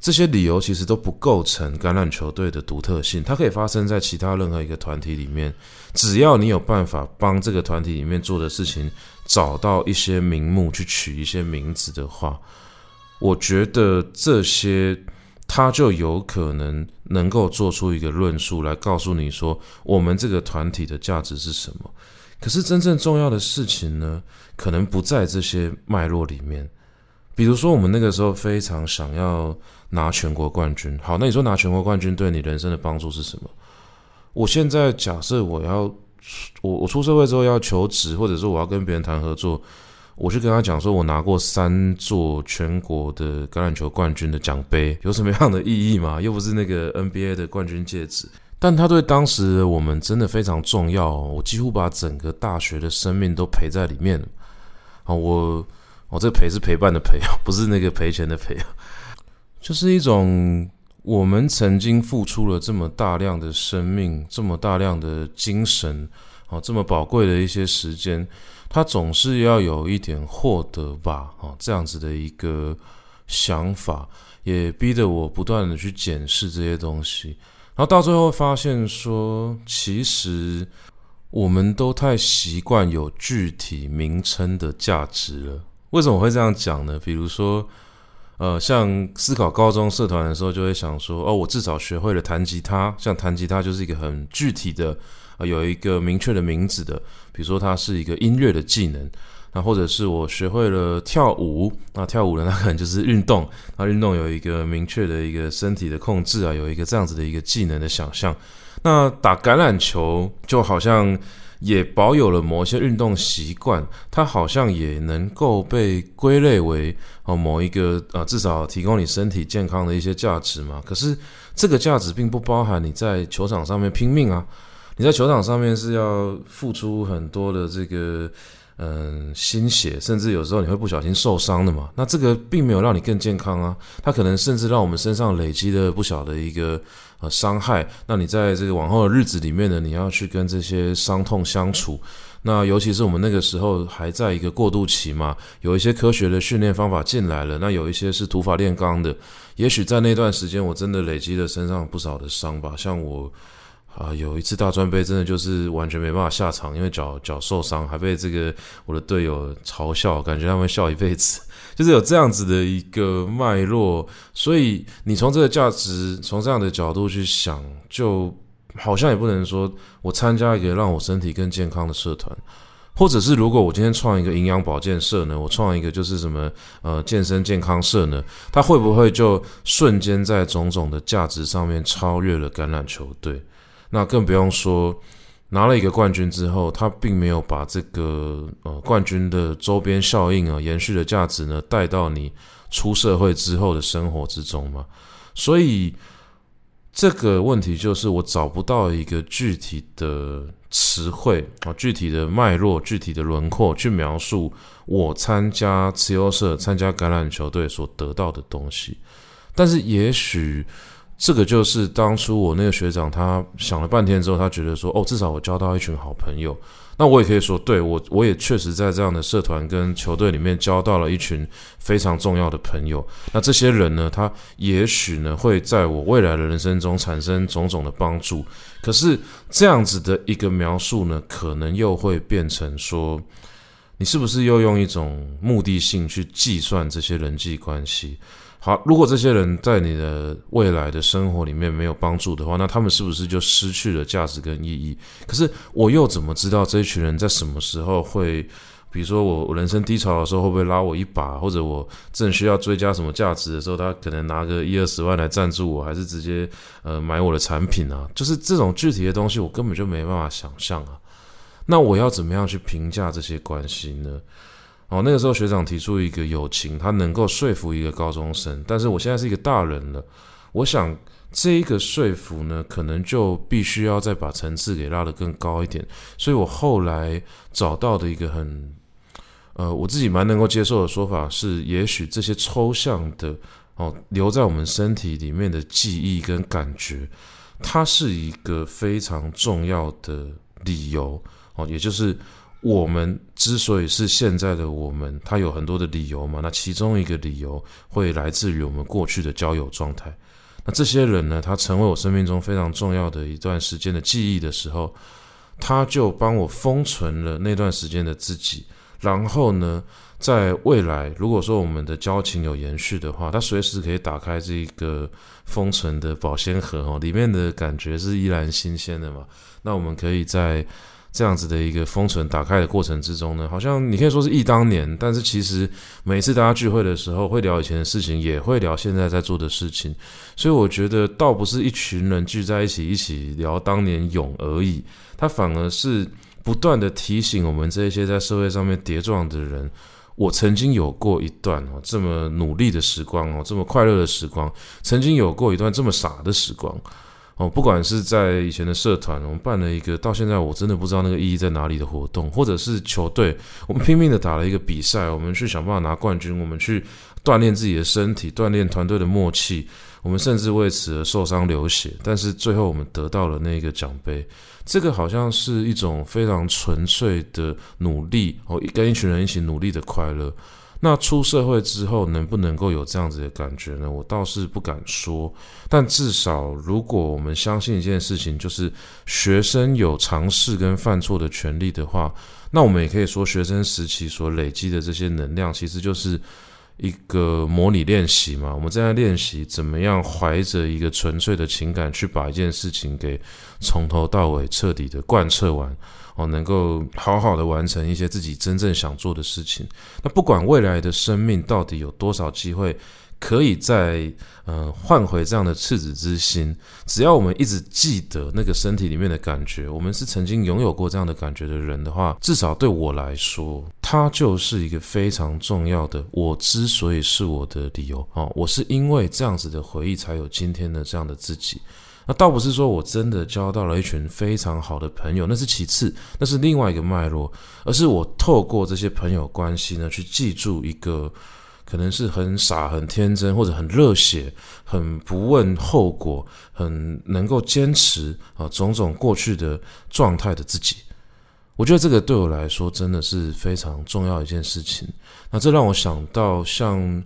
S1: 这些理由其实都不构成橄榄球队的独特性，它可以发生在其他任何一个团体里面，只要你有办法帮这个团体里面做的事情找到一些名目，去取一些名字的话，我觉得这些他就有可能能够做出一个论述来告诉你说，我们这个团体的价值是什么。可是真正重要的事情呢，可能不在这些脉络里面。比如说，我们那个时候非常想要拿全国冠军。好，那你说拿全国冠军对你人生的帮助是什么？我现在假设我要我我出社会之后要求职，或者说我要跟别人谈合作，我去跟他讲说我拿过三座全国的橄榄球冠军的奖杯，有什么样的意义吗？又不是那个 NBA 的冠军戒指，但他对当时我们真的非常重要。我几乎把整个大学的生命都陪在里面。好，我。我，这陪是陪伴的陪，不是那个赔钱的赔，就是一种我们曾经付出了这么大量的生命，这么大量的精神，哦，这么宝贵的一些时间，它总是要有一点获得吧，哦，这样子的一个想法，也逼得我不断的去检视这些东西，然后到最后发现说，其实。我们都太习惯有具体名称的价值了。为什么会这样讲呢？比如说，呃，像思考高中社团的时候，就会想说，哦，我至少学会了弹吉他。像弹吉他就是一个很具体的，呃，有一个明确的名字的。比如说，它是一个音乐的技能。那或者是我学会了跳舞，那跳舞的，那可能就是运动。那运动有一个明确的一个身体的控制啊，有一个这样子的一个技能的想象。那打橄榄球就好像也保有了某些运动习惯，它好像也能够被归类为哦某一个呃至少提供你身体健康的一些价值嘛。可是这个价值并不包含你在球场上面拼命啊，你在球场上面是要付出很多的这个。嗯，心血，甚至有时候你会不小心受伤的嘛。那这个并没有让你更健康啊，它可能甚至让我们身上累积了不小的一个呃伤害。那你在这个往后的日子里面呢，你要去跟这些伤痛相处。那尤其是我们那个时候还在一个过渡期嘛，有一些科学的训练方法进来了，那有一些是土法炼钢的。也许在那段时间，我真的累积了身上不少的伤吧，像我。啊，有一次大专杯真的就是完全没办法下场，因为脚脚受伤，还被这个我的队友嘲笑，感觉他们笑一辈子，就是有这样子的一个脉络。所以你从这个价值，从这样的角度去想，就好像也不能说我参加一个让我身体更健康的社团，或者是如果我今天创一个营养保健社呢，我创一个就是什么呃健身健康社呢，它会不会就瞬间在种种的价值上面超越了橄榄球队？那更不用说，拿了一个冠军之后，他并没有把这个呃冠军的周边效应啊、延续的价值呢带到你出社会之后的生活之中嘛。所以这个问题就是我找不到一个具体的词汇啊、具体的脉络、具体的轮廓去描述我参加慈优社、参加橄榄球队所得到的东西。但是也许。这个就是当初我那个学长，他想了半天之后，他觉得说，哦，至少我交到一群好朋友。那我也可以说，对，我我也确实在这样的社团跟球队里面交到了一群非常重要的朋友。那这些人呢，他也许呢会在我未来的人生中产生种种的帮助。可是这样子的一个描述呢，可能又会变成说，你是不是又用一种目的性去计算这些人际关系？好，如果这些人在你的未来的生活里面没有帮助的话，那他们是不是就失去了价值跟意义？可是我又怎么知道这一群人在什么时候会，比如说我我人生低潮的时候会不会拉我一把，或者我正需要追加什么价值的时候，他可能拿个一二十万来赞助我，还是直接呃买我的产品啊？就是这种具体的东西，我根本就没办法想象啊。那我要怎么样去评价这些关系呢？哦，那个时候学长提出一个友情，他能够说服一个高中生，但是我现在是一个大人了，我想这一个说服呢，可能就必须要再把层次给拉得更高一点。所以我后来找到的一个很，呃，我自己蛮能够接受的说法是，也许这些抽象的哦，留在我们身体里面的记忆跟感觉，它是一个非常重要的理由哦，也就是。我们之所以是现在的我们，它有很多的理由嘛。那其中一个理由会来自于我们过去的交友状态。那这些人呢，他成为我生命中非常重要的一段时间的记忆的时候，他就帮我封存了那段时间的自己。然后呢，在未来，如果说我们的交情有延续的话，他随时可以打开这个封存的保鲜盒哦，里面的感觉是依然新鲜的嘛。那我们可以在。这样子的一个封存打开的过程之中呢，好像你可以说是忆当年，但是其实每次大家聚会的时候，会聊以前的事情，也会聊现在在做的事情，所以我觉得倒不是一群人聚在一起一起聊当年勇而已，它反而是不断的提醒我们这些在社会上面跌撞的人，我曾经有过一段哦这么努力的时光哦，这么快乐的时光，曾经有过一段这么傻的时光。哦，不管是在以前的社团，我们办了一个到现在我真的不知道那个意义在哪里的活动，或者是球队，我们拼命的打了一个比赛，我们去想办法拿冠军，我们去锻炼自己的身体，锻炼团队的默契，我们甚至为此而受伤流血，但是最后我们得到了那个奖杯，这个好像是一种非常纯粹的努力，哦，跟一群人一起努力的快乐。那出社会之后能不能够有这样子的感觉呢？我倒是不敢说，但至少如果我们相信一件事情，就是学生有尝试跟犯错的权利的话，那我们也可以说学生时期所累积的这些能量，其实就是一个模拟练习嘛。我们正在练习怎么样怀着一个纯粹的情感去把一件事情给从头到尾彻底的贯彻完。哦，能够好好的完成一些自己真正想做的事情。那不管未来的生命到底有多少机会，可以再呃换回这样的赤子之心，只要我们一直记得那个身体里面的感觉，我们是曾经拥有过这样的感觉的人的话，至少对我来说，它就是一个非常重要的。我之所以是我的理由哦，我是因为这样子的回忆，才有今天的这样的自己。那倒不是说我真的交到了一群非常好的朋友，那是其次，那是另外一个脉络，而是我透过这些朋友关系呢，去记住一个可能是很傻、很天真，或者很热血、很不问后果、很能够坚持啊种种过去的状态的自己。我觉得这个对我来说真的是非常重要一件事情。那这让我想到像。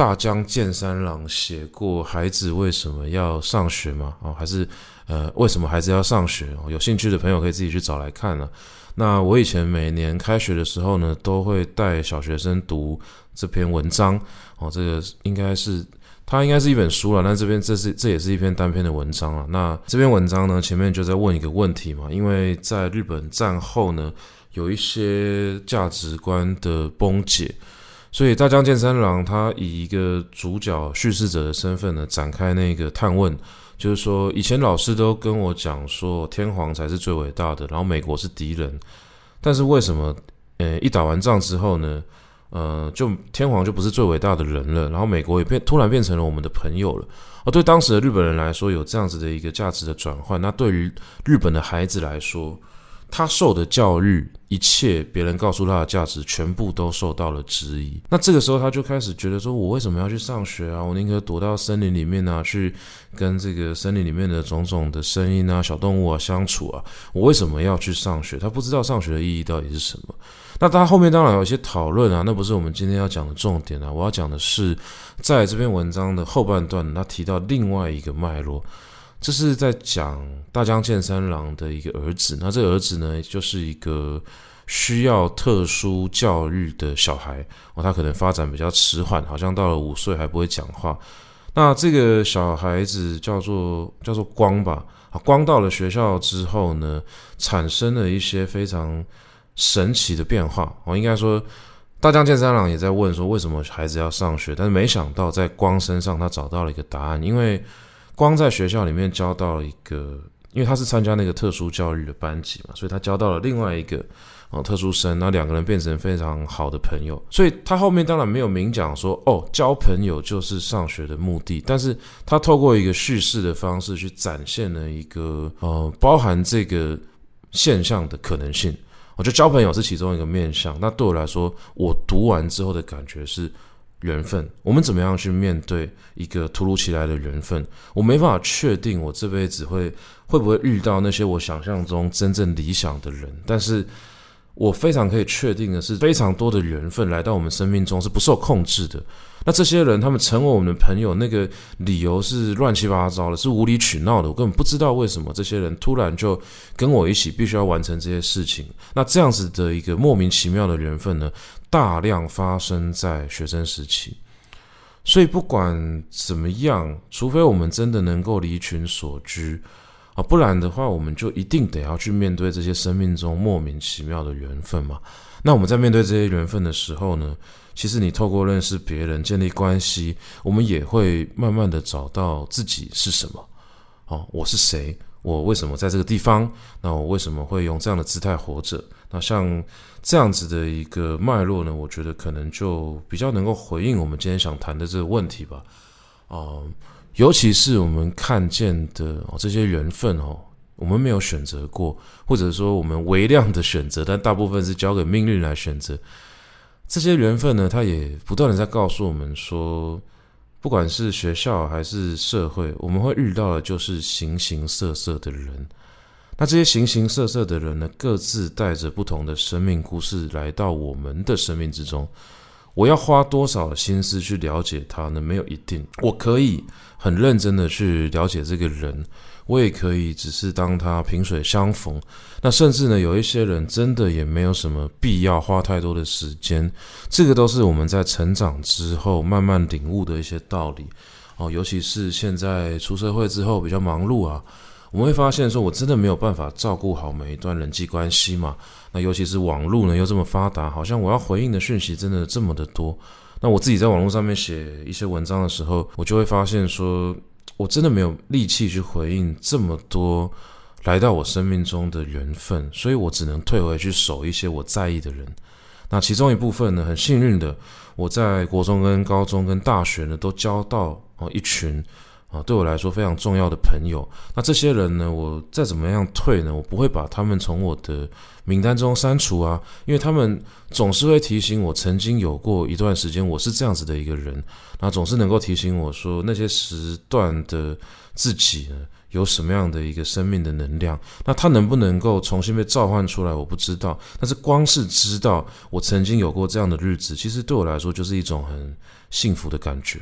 S1: 大江健三郎写过《孩子为什么要上学》吗？哦，还是呃，为什么孩子要上学？有兴趣的朋友可以自己去找来看了。那我以前每年开学的时候呢，都会带小学生读这篇文章。哦，这个应该是它应该是一本书了。那这边这是这也是一篇单篇的文章了。那这篇文章呢，前面就在问一个问题嘛，因为在日本战后呢，有一些价值观的崩解。所以大江健三郎他以一个主角叙事者的身份呢，展开那个探问，就是说以前老师都跟我讲说天皇才是最伟大的，然后美国是敌人，但是为什么呃一打完仗之后呢，呃就天皇就不是最伟大的人了，然后美国也变突然变成了我们的朋友了？而对当时的日本人来说，有这样子的一个价值的转换，那对于日本的孩子来说，他受的教育，一切别人告诉他的价值，全部都受到了质疑。那这个时候，他就开始觉得说：“我为什么要去上学啊？我宁可躲到森林里面啊，去跟这个森林里面的种种的声音啊、小动物啊相处啊。我为什么要去上学？他不知道上学的意义到底是什么。那他后面当然有一些讨论啊，那不是我们今天要讲的重点啊。我要讲的是，在这篇文章的后半段，他提到另外一个脉络。”这是在讲大江健三郎的一个儿子，那这个儿子呢，就是一个需要特殊教育的小孩哦，他可能发展比较迟缓，好像到了五岁还不会讲话。那这个小孩子叫做叫做光吧，啊，光到了学校之后呢，产生了一些非常神奇的变化。我应该说，大江健三郎也在问说，为什么孩子要上学？但是没想到在光身上，他找到了一个答案，因为。光在学校里面交到了一个，因为他是参加那个特殊教育的班级嘛，所以他交到了另外一个哦特殊生，那两个人变成非常好的朋友。所以他后面当然没有明讲说哦，交朋友就是上学的目的，但是他透过一个叙事的方式去展现了一个呃包含这个现象的可能性。我觉得交朋友是其中一个面向。那对我来说，我读完之后的感觉是。缘分，我们怎么样去面对一个突如其来的缘分？我没办法确定我这辈子会会不会遇到那些我想象中真正理想的人，但是我非常可以确定的是，非常多的缘分来到我们生命中是不受控制的。那这些人他们成为我们的朋友，那个理由是乱七八糟的，是无理取闹的。我根本不知道为什么这些人突然就跟我一起必须要完成这些事情。那这样子的一个莫名其妙的缘分呢，大量发生在学生时期。所以不管怎么样，除非我们真的能够离群索居啊，不然的话，我们就一定得要去面对这些生命中莫名其妙的缘分嘛。那我们在面对这些缘分的时候呢，其实你透过认识别人、建立关系，我们也会慢慢的找到自己是什么。哦，我是谁？我为什么在这个地方？那我为什么会用这样的姿态活着？那像这样子的一个脉络呢，我觉得可能就比较能够回应我们今天想谈的这个问题吧。哦，尤其是我们看见的这些缘分哦，我们没有选择过，或者说我们微量的选择，但大部分是交给命运来选择。这些缘分呢，它也不断的在告诉我们说，不管是学校还是社会，我们会遇到的就是形形色色的人。那这些形形色色的人呢，各自带着不同的生命故事来到我们的生命之中。我要花多少心思去了解他呢？没有一定。我可以很认真的去了解这个人，我也可以只是当他萍水相逢。那甚至呢，有一些人真的也没有什么必要花太多的时间。这个都是我们在成长之后慢慢领悟的一些道理。哦，尤其是现在出社会之后比较忙碌啊，我们会发现说，我真的没有办法照顾好每一段人际关系嘛。那尤其是网络呢又这么发达，好像我要回应的讯息真的这么的多。那我自己在网络上面写一些文章的时候，我就会发现说，我真的没有力气去回应这么多来到我生命中的缘分，所以我只能退回去守一些我在意的人。那其中一部分呢，很幸运的，我在国中跟高中跟大学呢都交到哦一群。啊，对我来说非常重要的朋友。那这些人呢，我再怎么样退呢，我不会把他们从我的名单中删除啊，因为他们总是会提醒我，曾经有过一段时间我是这样子的一个人。那总是能够提醒我说，那些时段的自己呢，有什么样的一个生命的能量。那他能不能够重新被召唤出来，我不知道。但是光是知道我曾经有过这样的日子，其实对我来说就是一种很幸福的感觉。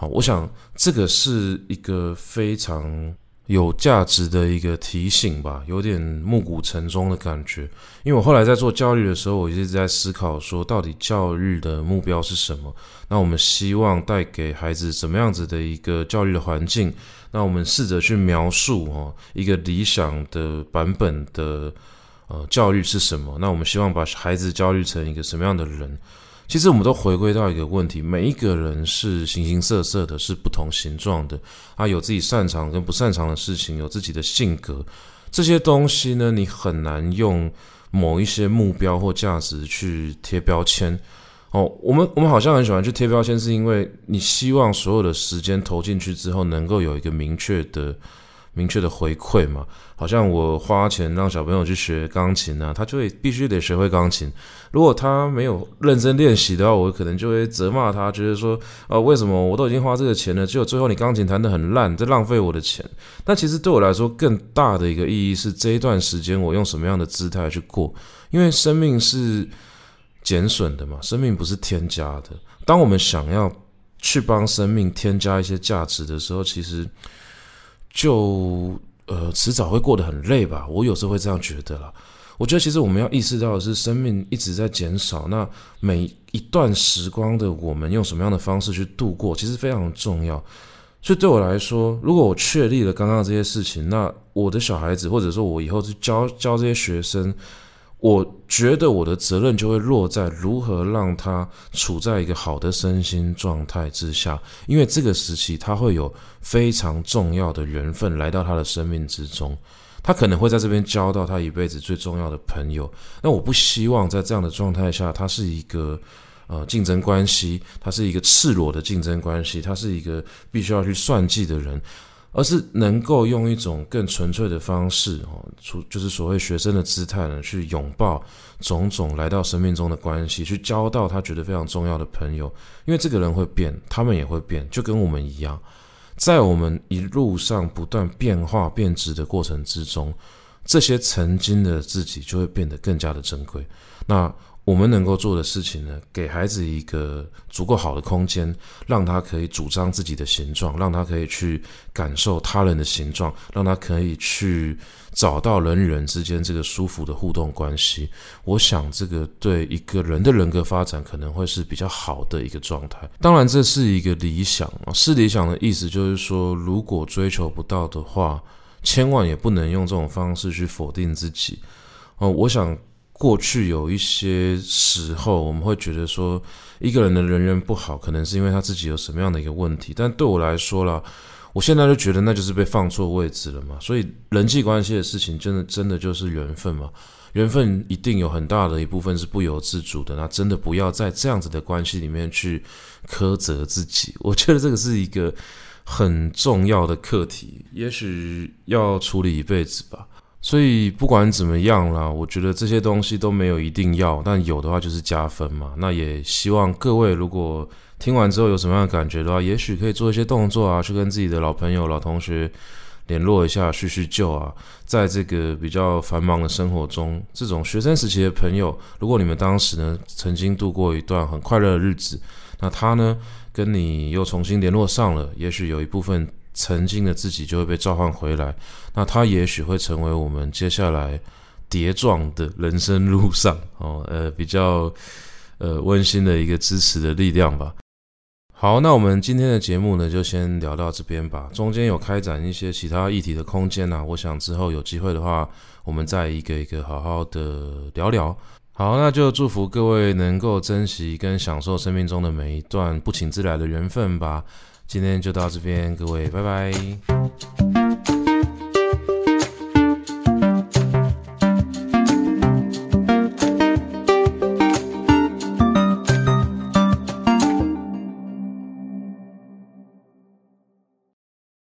S1: 好，我想这个是一个非常有价值的一个提醒吧，有点暮鼓晨钟的感觉。因为我后来在做教育的时候，我一直在思考说，到底教育的目标是什么？那我们希望带给孩子什么样子的一个教育的环境？那我们试着去描述哦，一个理想的版本的呃教育是什么？那我们希望把孩子教育成一个什么样的人？其实我们都回归到一个问题：每一个人是形形色色的，是不同形状的，他有自己擅长跟不擅长的事情，有自己的性格，这些东西呢，你很难用某一些目标或价值去贴标签。哦，我们我们好像很喜欢去贴标签，是因为你希望所有的时间投进去之后，能够有一个明确的。明确的回馈嘛，好像我花钱让小朋友去学钢琴啊，他就会必须得学会钢琴。如果他没有认真练习的话，我可能就会责骂他，觉得说，啊，为什么我都已经花这个钱了，结果最后你钢琴弹得很烂，在浪费我的钱。但其实对我来说，更大的一个意义是这一段时间我用什么样的姿态去过，因为生命是减损的嘛，生命不是添加的。当我们想要去帮生命添加一些价值的时候，其实。就呃，迟早会过得很累吧。我有时候会这样觉得啦。我觉得其实我们要意识到的是，生命一直在减少。那每一段时光的我们用什么样的方式去度过，其实非常重要。所以对我来说，如果我确立了刚刚这些事情，那我的小孩子，或者说我以后去教教这些学生。我觉得我的责任就会落在如何让他处在一个好的身心状态之下，因为这个时期他会有非常重要的缘分来到他的生命之中，他可能会在这边交到他一辈子最重要的朋友。那我不希望在这样的状态下，他是一个呃竞争关系，他是一个赤裸的竞争关系，他是一个必须要去算计的人。而是能够用一种更纯粹的方式，哦，出就是所谓学生的姿态呢，去拥抱种种来到生命中的关系，去交到他觉得非常重要的朋友。因为这个人会变，他们也会变，就跟我们一样，在我们一路上不断变化变质的过程之中，这些曾经的自己就会变得更加的珍贵。那。我们能够做的事情呢，给孩子一个足够好的空间，让他可以主张自己的形状，让他可以去感受他人的形状，让他可以去找到人与人之间这个舒服的互动关系。我想，这个对一个人的人格发展可能会是比较好的一个状态。当然，这是一个理想啊，是理想的意思就是说，如果追求不到的话，千万也不能用这种方式去否定自己。哦，我想。过去有一些时候，我们会觉得说，一个人的人缘不好，可能是因为他自己有什么样的一个问题。但对我来说啦，我现在就觉得那就是被放错位置了嘛。所以人际关系的事情，真的真的就是缘分嘛。缘分一定有很大的一部分是不由自主的。那真的不要在这样子的关系里面去苛责自己。我觉得这个是一个很重要的课题，也许要处理一辈子吧。所以不管怎么样啦，我觉得这些东西都没有一定要，但有的话就是加分嘛。那也希望各位如果听完之后有什么样的感觉的话，也许可以做一些动作啊，去跟自己的老朋友、老同学联络一下叙叙旧啊。在这个比较繁忙的生活中，这种学生时期的朋友，如果你们当时呢曾经度过一段很快乐的日子，那他呢跟你又重新联络上了，也许有一部分曾经的自己就会被召唤回来，那他也许会成为我们接下来跌撞的人生路上 哦，呃，比较呃温馨的一个支持的力量吧。好，那我们今天的节目呢，就先聊到这边吧。中间有开展一些其他议题的空间啊，我想之后有机会的话，我们再一个一个好好的聊聊。好，那就祝福各位能够珍惜跟享受生命中的每一段不请自来的缘分吧。今天就到这边，各位，拜拜。